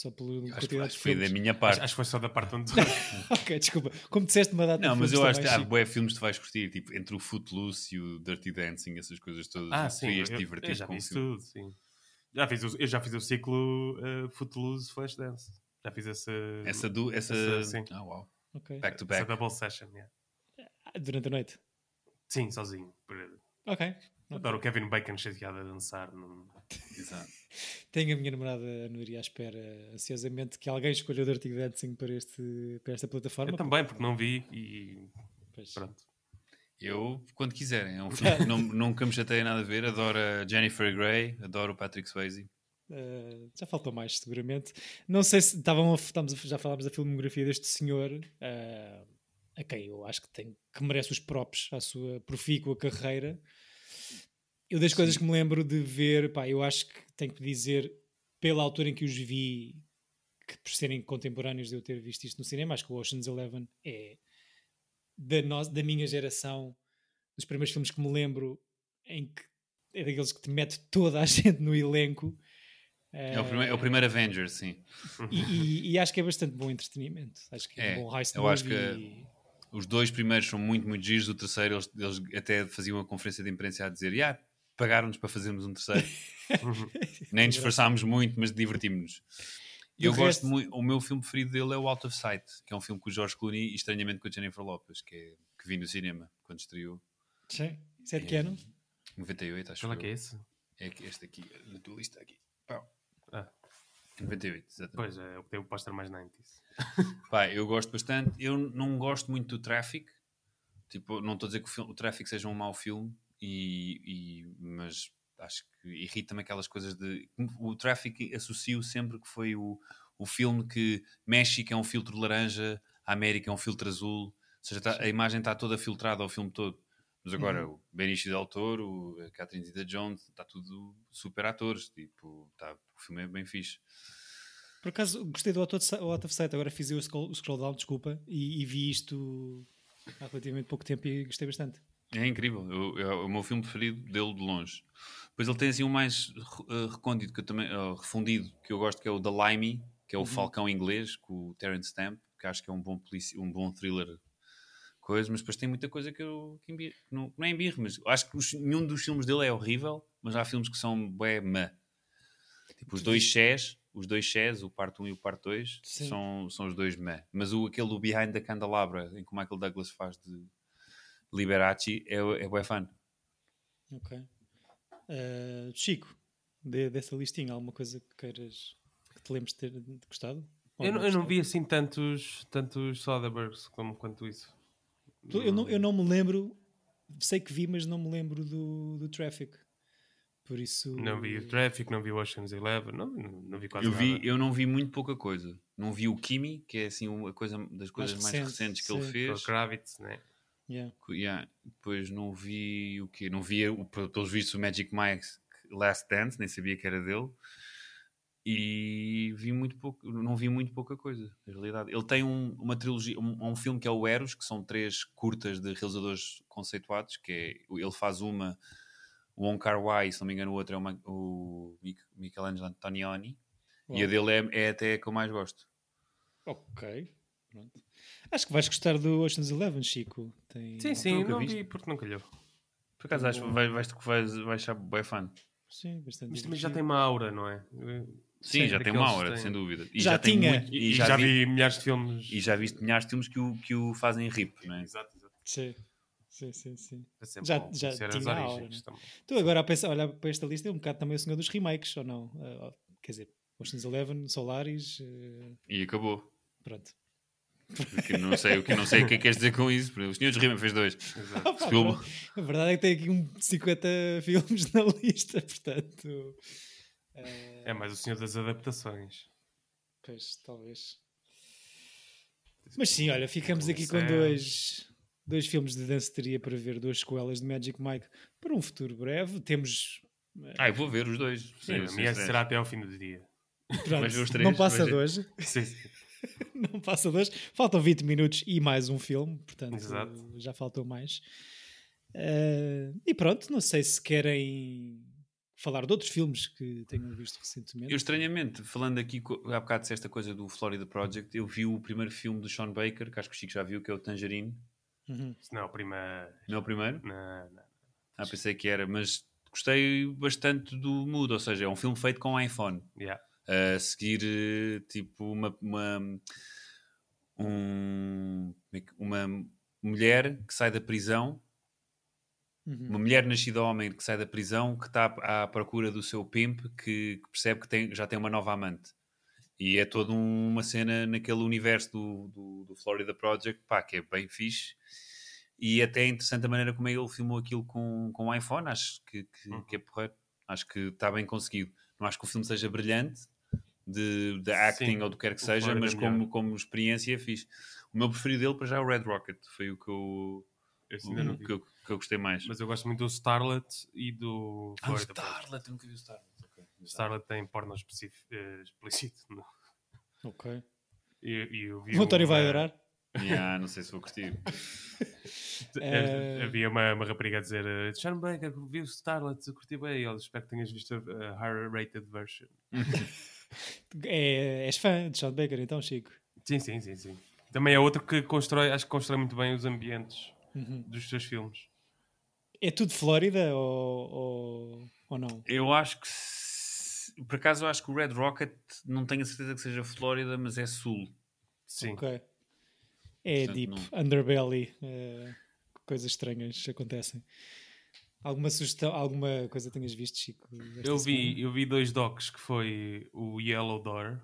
Só pela Acho, quantidade acho de que foi da filmes. minha Acho, parte. acho que foi só da parte onde. (laughs) ok, desculpa. Como disseste uma data Não, mas filmes eu acho que há bué filmes que tu vais curtir, tipo, entre o Footloose e o Dirty Dancing, essas coisas todas. Ah, sim. Eu, divertir eu já com filme. tudo, sim. Já fiz o, eu já fiz o ciclo uh, Footloose Flashdance. Já fiz essa, Essa do. Essa. Essa. Ah, uau. Ok. Back to essa back. double session. yeah. Ah, Durante a noite. Sim, sozinho. Ok. Adoro o Kevin Bacon chateado a dançar. Num... Exato. (laughs) Tenho a minha namorada a à espera ansiosamente que alguém escolha o Dirty Dancing para, este, para esta plataforma. Eu também, porque não vi e Pois. pronto. Eu, quando quiserem. É um (laughs) filme que não, nunca me chateia nada a ver. Adoro a Jennifer Grey, adoro o Patrick Swayze. Uh, já faltou mais, seguramente. Não sei se estavam a, estamos a- já falámos da filmografia deste senhor, uh, a quem eu acho que, tem, que merece os props à sua profícua carreira. Eu das coisas que me lembro de ver, pá, eu acho que tenho que dizer, pela altura em que os vi, que por serem contemporâneos de eu ter visto isto no cinema, acho que o Ocean's Eleven é da, no- da minha geração, dos primeiros filmes que me lembro em que é daqueles que te mete toda a (laughs) gente no elenco. É o, primeiro, é o primeiro Avengers, sim. E, e- e acho que é bastante bom entretenimento. Acho que é, É, um bom heist eu acho que- e- Os dois primeiros são muito, muito giros. O terceiro, eles, eles até faziam uma conferência de imprensa a dizer: "Ya, pagaram-nos para fazermos um terceiro. (laughs) Nem nos esforçámos muito, mas divertimos-nos. Eu Do gosto resto- muito. O meu filme preferido dele é o Out of Sight, que é um filme com o George Clooney e estranhamente com a Jennifer Lopez, que, é, que vi no cinema quando estreou. Sim. Isso é de que ano? 98, acho Qual é que é esse? É que este aqui, na tua lista aqui. Pau. Ah. 98, exatamente. Pois é, o que tem o póster mais 90s. (laughs) Pá, eu gosto bastante. Eu não gosto muito do Traffic. Tipo, não estou a dizer que o, filme, o Traffic seja um mau filme, e, e- mas acho que irrita-me aquelas coisas de. O Traffic associo sempre que foi o, o filme que México é um filtro laranja, a América é um filtro azul. Ou seja, tá- a imagem está toda filtrada ao filme todo. Mas agora, o Benicio Del Toro, a Catherine Zeta-Jones, está tudo super atores. Tipo, tá, o filme é bem fixe. Por acaso, gostei do Out of Sight- Out of Sight, agora fiz eu o scroll, o scroll down, desculpa, e, e vi isto há relativamente pouco tempo e gostei bastante. É incrível. Eu- é o meu filme preferido dele de longe. Depois ele tem assim um mais recôndito, que eu também, eh, refundido, que eu gosto, que é o The Limey, que é o Falcão inglês, com o Terence Stamp, que acho que é um bom, polici- um bom thriller coisa, mas depois tem muita coisa que eu que embirro. Não, não é embirro, mas acho que os- nenhum dos filmes dele é horrível, mas há filmes que são bué meh. Tipo, os dois Chés, os dois Chés, o parte 1 e o parte 2, Sim. são, são os dois meh. Mas o, aquele do Behind the Candelabra, em que o Michael Douglas faz de Liberace, é, é bué fã. Ok. Uh, Chico, de- dessa listinha, alguma coisa que queiras que te lembres de ter gostado? Eu, não- eu não vi assim tantos, tantos Soderberghs como quanto isso. Eu não, eu não me lembro, sei que vi, mas não me lembro do, do Traffic. Por isso. Não vi o Traffic, não vi o Ocean's Eleven, não, não, não vi quase Eu, vi, nada. eu não vi muito pouca coisa. Não vi o Kimi, que é assim uma coisa das coisas mais, recente, recentes que ele sim. fez. O Kravitz, né? Yeah. Yeah. Depois não vi o quê? Não vi, o, pe- pelos vistos, o Magic Mike Last Dance, nem sabia que era dele. E vi muito pouco, não vi muito pouca coisa, na realidade. Ele tem um- uma trilogia, um, um filme que é o Eros, que são três curtas de realizadores conceituados, que é, ele faz uma, o Wong Kar Wai, se não me engano, o outro é o, Ma- o Mich- Michelangelo Antonioni, e a dele é, é até a que eu mais gosto. Ok. Pronto. Acho que vais gostar do Ocean's Eleven, Chico. Tem... Sim, sim, nunca não vi porque não calhou. Por acaso acho que vais, vais, vais, vais achar bem fã. Sim, bastante. Mas também já tem uma aura, não é? Sim, Sim, já tem uma que têm- sem dúvida. E Já tem tinha. muito- E, e, já, já vi, vi milhares de filmes. e já viste milhares de filmes que o, que o fazem rip, não é? Exato, exato. Sim, sim, sim. sim. É Já- bom já tinha a origens aura, né? também. Tu agora a pensar, olhar para esta lista é um bocado também o senhor dos remakes, ou não? Ah, quer dizer, Ocean's Eleven, Solaris, eh, E acabou. pronto. Porque não sei o que não sei o que é que queres dizer com isso. O senhor dos Rima fez dois. Exato. Pá. A verdade é que tem aqui um 50 filmes na lista, portanto. É mais o senhor das adaptações. Pois, talvez. Mas sim, olha, ficamos aqui com dois, dois filmes de danceteria para ver, duas sequelas de Magic Mike para um futuro breve. Temos. eh, Ah, eu vou ver os dois. Sim, a minha será até ao fim do dia. pronto, vais ver os três, não passa de hoje. Sim, sim. (laughs) Não passa hoje. Faltam 20 minutos e mais um filme, portanto Exato. já faltou mais. Eh, e pronto, não sei se querem falar de outros filmes que tenham visto recentemente. Eu estranhamente, falando aqui, há bocado disseste esta coisa do Florida Project, eu vi o primeiro filme do Sean Baker, que acho que o Chico já viu, que é o Tangerine. Uhum. Se não, prima. Não é o primeiro? Não, não. Ah, pensei que era, mas gostei bastante do mood, ou seja, é um filme feito com iPhone. Yeah. A seguir eh, tipo uma, uma, um- é uma mulher que sai da prisão Uhum. uma mulher nascida homem que sai da prisão que está à procura do seu pimp que, que percebe que tem- já tem uma nova amante e é toda um- uma cena naquele universo do, do, do Florida Project pá, que é bem fixe e até é interessante a maneira como ele filmou aquilo com, com o iPhone acho que, que, Uhum. que é porreiro acho que está bem conseguido não acho que o filme seja brilhante de, de acting Sim, ou do que quer que seja, mas é como, como experiência é fixe. O meu preferido dele para já é o Red Rocket, foi o que eu, Esse o que eu, que eu gostei mais. Mas eu gosto muito do Starlet e do Ah, o Florida. Starlet, eu nunca vi o Starlet. ok. Starlet tem porno específico, eh, explícito. não? Ok. E, e eu vi O António vai adorar. Yeah, não sei se vou curtir. Eh, (laughs) Havia uma, uma rapariga a dizer eh, Sean Baker, vi o Starlet, curti bem. E eu espero que tenhas visto a, a higher rated version. (laughs) (laughs) É, és fã de Sean Baker, então, Chico? Sim, sim, sim, sim. Também é outro que constrói, acho que constrói muito bem os ambientes Uhum. dos seus filmes. É tudo Flórida ou, ou, ou não? Eu acho que. se- Por acaso, eu acho que o Red Rocket não tenho a certeza que seja Flórida, mas é Sul. Sim. Ok. É Portanto, deep, não. underbelly. eh, coisas estranhas acontecem. Alguma sugestão, alguma coisa tenhas visto, Chico? Eu vi, semana? eu vi dois docs que foi o Yellow Door,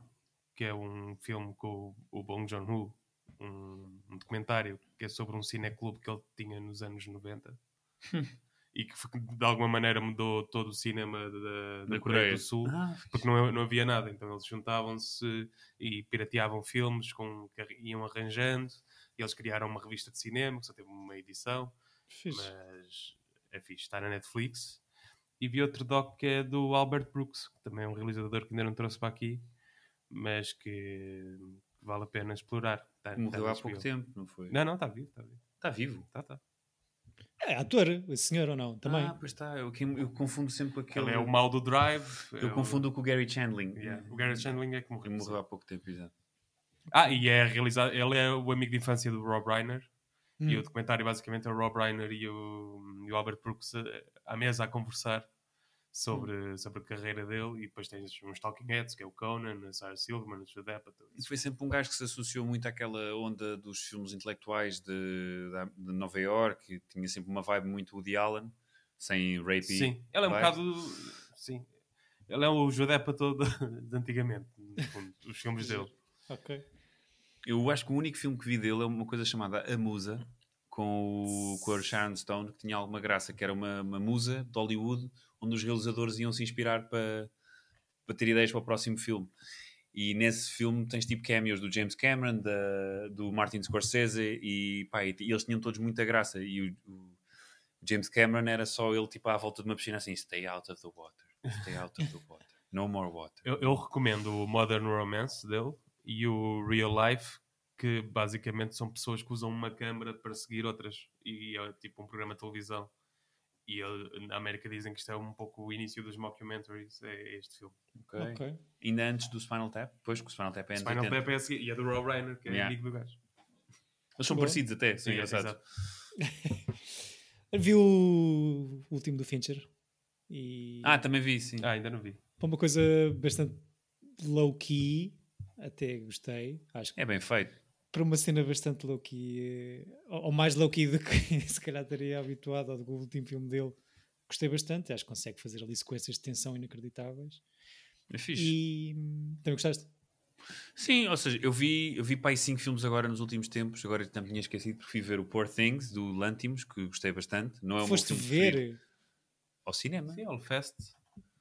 que é um filme com o, o Bong Joon-ho, um, um documentário que é sobre um cineclube que ele tinha nos anos 90 (laughs) e que de alguma maneira mudou todo o cinema da, da Coreia do Sul Ah, porque não, não havia nada, então eles juntavam-se e pirateavam filmes com, que iam arranjando e eles criaram uma revista de cinema que só teve uma edição Fixe. mas é fixe. Está na Netflix. E vi outro doc que é do Albert Brooks, que também é um realizador que ainda não trouxe para aqui, mas que vale a pena explorar. Tá- tá Morreu há pouco tempo, não foi? Não, não, está vivo, está vivo. Está vivo. Tá, tá. É ator, esse senhor ou não? Também. Ah, pois está. Eu, eu confundo sempre com aquele. Ele é o mal do Drive. Eu é o- confundo com o Gary Chandling. Yeah, O Garrett Chandling é que morreu. Ele morreu há pouco tempo, exato. Ah, e é realizado. Ele é o amigo de infância do Rob Reiner. E Hum. o documentário basicamente é o Rob Reiner e o, e o Albert Brooks à mesa a conversar sobre, Hum. sobre a carreira dele. E depois tens uns Talking Heads, que é o Conan, a Sarah Silverman, o Judd Apatow. Isso foi sempre um gajo que se associou muito àquela onda dos filmes intelectuais de, da- de Nova York, que tinha sempre uma vibe muito Woody Allen, sem rape. Sim, ele é um bocado. Sim. Ele é o Judd Apatow de, de antigamente, os filmes dele. Ok. Eu acho que o único filme que vi dele é uma coisa chamada A Musa, com, o, com a Sharon Stone, que tinha alguma graça, que era uma, uma musa de Hollywood, onde os realizadores iam se inspirar para, para ter ideias para o próximo filme. E nesse filme tens tipo cameos do James Cameron, da, do Martin Scorsese, e, pá, e, e eles tinham todos muita graça. E o, o James Cameron era só ele tipo à volta de uma piscina assim: Stay out of the water, stay out of the water, no more water. Eu, eu recomendo o Modern Romance dele e o Real Life, que basicamente são pessoas que usam uma câmera para seguir outras e é tipo um programa de televisão. E ele- na América dizem que isto é um pouco o início dos mockumentaries, é este filme. Ok? Ok. Ainda antes do Spinal Tap, depois que o Spinal Tap é Spinal 80. Tap é a seguir, e é do Rob Reiner, que é Yeah. amigo do gajo. Eles são Boa. parecidos até, são Sim, engraçados. exato. (laughs) Viu o último do Fincher? E Ah, também vi, sim. Ah, ainda não vi. para uma coisa bastante low-key, até gostei. Acho que É bem feito. para uma cena bastante low-key, eh, ou mais low-key do que (laughs) se calhar estaria habituado ao do último filme dele, gostei bastante. Acho que consegue fazer ali sequências de tensão inacreditáveis. É fixe. E hum, também gostaste? Sim, ou seja, eu vi, eu vi para aí 5 filmes agora nos últimos tempos. Agora também tinha esquecido porque fui ver o Poor Things do Lantimos, que gostei bastante. Não é Foste filme ver? preferido. ao cinema. Sim, All Fest.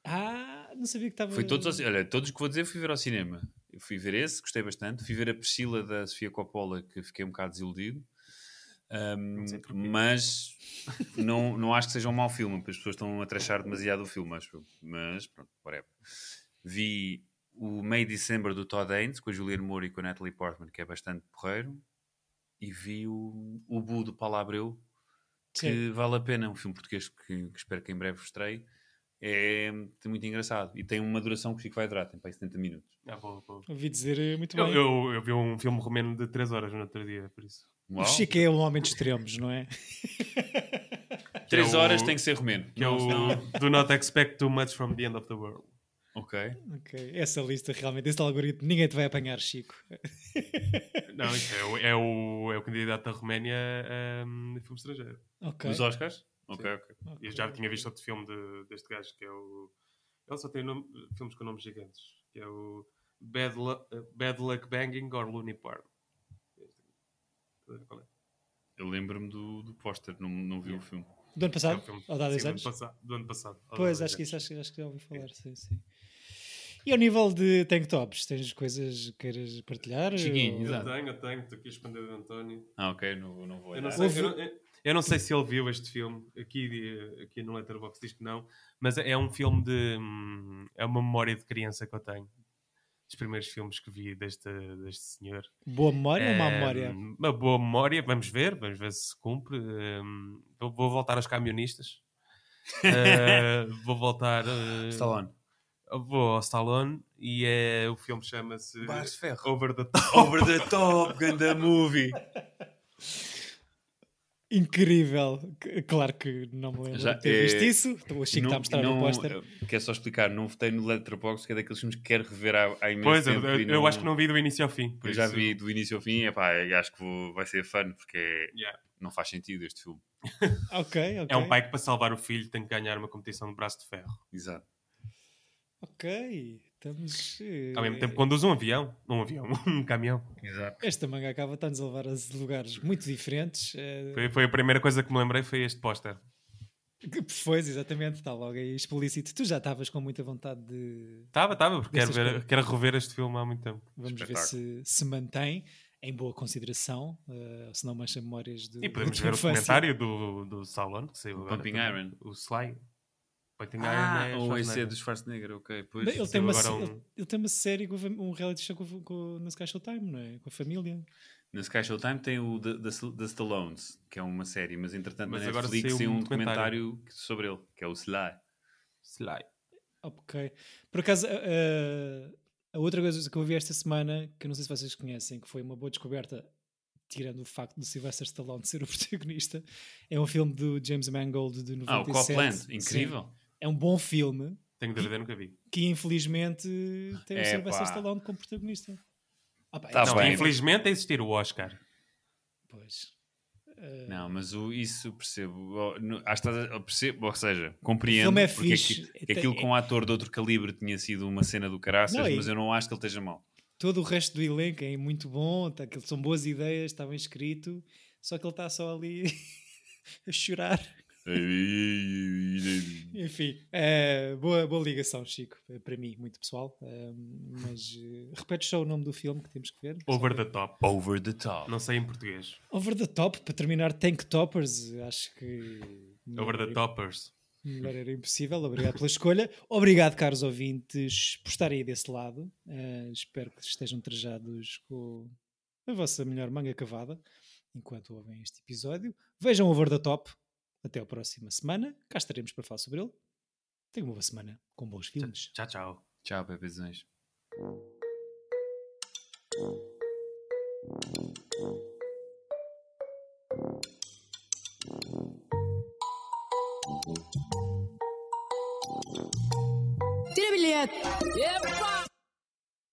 Ah, não sabia que estava. Foi todos, ao olha, todos que vou dizer fui ver ao cinema. Eu fui ver esse, gostei bastante. Fui ver a Priscila da Sofia Coppola, que fiquei um bocado desiludido. Ahm, Não mas não, não acho que seja um mau filme, porque as pessoas estão a trachar demasiado o filme, acho eu. Mas pronto, whatever. Vi o May December do Todd Haynes com a Julianne Moore e com a Natalie Portman, que é bastante porreiro. E vi o, o Bu do Paulo Abreu, que Sim. vale a pena. Um filme português que, que espero que em breve estreie. É, é muito engraçado e tem uma duração que fica vai durar, tem para aí 70 minutos. Ah, boa, boa. Ouvi dizer eh, muito Eu, bem. eu, eu vi um filme romeno de 3 horas no outro dia, por isso. O Uau. Chico é um homem de extremos, não é? (laughs) Três que é o- horas tem que ser romeno. Que é Não, o senão- Do Not Expect Too Much from the End of the World. Ok. Ok, essa lista realmente, esse algoritmo, ninguém te vai apanhar, Chico. (laughs) Não, isso é o, é o, é o candidato da Roménia um, filme estrangeiro. Ok. Os Oscars? Ok, ok. Eu já tinha visto outro filme de- deste gajo que é o. Ele só tem nome- filmes com nomes gigantes. Que é o Bad, Lu- Bad Luck Banging or Looney Park. Qual é? Eu lembro-me do, do póster, não, não vi o filme. Do ano É um passado? filme- Ou de há dois sim, do anos? ano passado- Do ano passado. Pois, acho que anos. isso, acho, que- acho que já ouvi falar, sim, sim. E ao nível de tank tops, tens coisas que queiras partilhar? Chiquinho, Ou- Eu tenho, eu tenho. Estou aqui a esconder o António. Ah, ok, não, não vou Eu não, sei, eu, não, eu- eu não sei se ele viu este filme. Aqui, aqui no Letterboxd diz que não. Mas é um filme de. hum, É uma memória de criança que eu tenho. Dos primeiros filmes que vi deste, deste senhor. Boa memória ou má É, memória? Uma boa memória, vamos ver, vamos ver se cumpre. Hum, vou, vou voltar aos camionistas. (laughs) Eh, vou voltar. eh, Stallone. Vou ao Stallone e é, o filme chama-se Barras de Ferro. Over the (laughs) Top. Over the top, ganda movie. (laughs) Incrível. C- Claro que não me lembro Já, de ter é, visto isso. Então, O Chico está a mostrar o póster. eh, Quero só explicar, não votei no Letterboxd, que é daqueles filmes que quero rever há, há imenso Pois, tempo. eu- eu acho que não vi do início ao fim. por Eu já isso- vi do início ao fim, epá, e acho que vou- vai ser fun, porque Yeah. não faz sentido este filme. (laughs) Ok, ok. É um pai que para salvar o filho tem que ganhar uma competição de braço de ferro. Exato. Ok, estamos. eh, Ao mesmo tempo conduz um avião. Um avião, (laughs) um caminhão. Exato. Esta manga acaba está-nos a levar a lugares muito diferentes. eh, Foi, foi a primeira coisa que me lembrei, foi este póster. que- Pois, exatamente, está logo aí explícito. Tu já estavas com muita vontade de. Estava, estava, porque quero, ver, quero rever este filme há muito tempo. Vamos ver se se mantém. em boa consideração, uh, se não mancha memórias do. E podemos ver o infância. documentário do, do Stallone, que saiu O agora Pumping. Iron. O Sly. Pumping Ah, é ou esse é Schwarzenegger. do Schwarzenegger, ok. Pois. Bem, Ele tem, uma, um- ele, ele tem uma série, com, um reality show com, com, no Sky Showtime, não é? Com a família. Na Sky Showtime tem o The Stallones, que é uma série, mas entretanto Mas na agora Netflix tem um um documentário. sobre ele, que é o Sly. Sly. Ok. Por acaso, a- a, outra coisa que eu vi esta semana, que eu não sei se vocês conhecem, que foi uma boa descoberta, tirando o facto de Sylvester Stallone (laughs) ser o protagonista, é um filme do James Mangold de 97. Ah, o Copland, Sim. É um bom filme Tenho dúvida, nunca vi. que infelizmente tem o É, Sylvester. Stallone como protagonista. Ah, pá, Tá não, bem. infelizmente é existir o Oscar. Pois. Eh, Não, mas o, isso percebo. Oh, no- ah, estás a- percebo. Ou seja, compreendo filme é porque fixe. aqui- que aquilo Tem- com um ator de outro calibre tinha sido uma cena do caraças, Não, e- mas eu não acho que ele esteja mal. todo o resto do elenco é muito bom, tá, são boas ideias, está bem escrito, só que ele está só ali (laughs) a chorar. (laughs) Enfim, eh, boa, boa ligação, Chico, para mim, muito pessoal. eh, mas eh, repete só o nome do filme que temos que ver. Over the top. Over the top. Não sei em português. Over the Top, para terminar, Tank Toppers, acho que. Over the toppers. Melhor era impossível. Obrigado pela escolha. Obrigado, caros ouvintes, por estarem aí desse lado. Eh, espero que estejam trajados com a vossa melhor manga cavada enquanto ouvem este episódio. Vejam Over the Top. Até a próxima semana. Cá estaremos para falar sobre ele. Tenham uma boa semana com bons filmes. Tchau, tchau. Tchau, bebezões. Tira bilhete.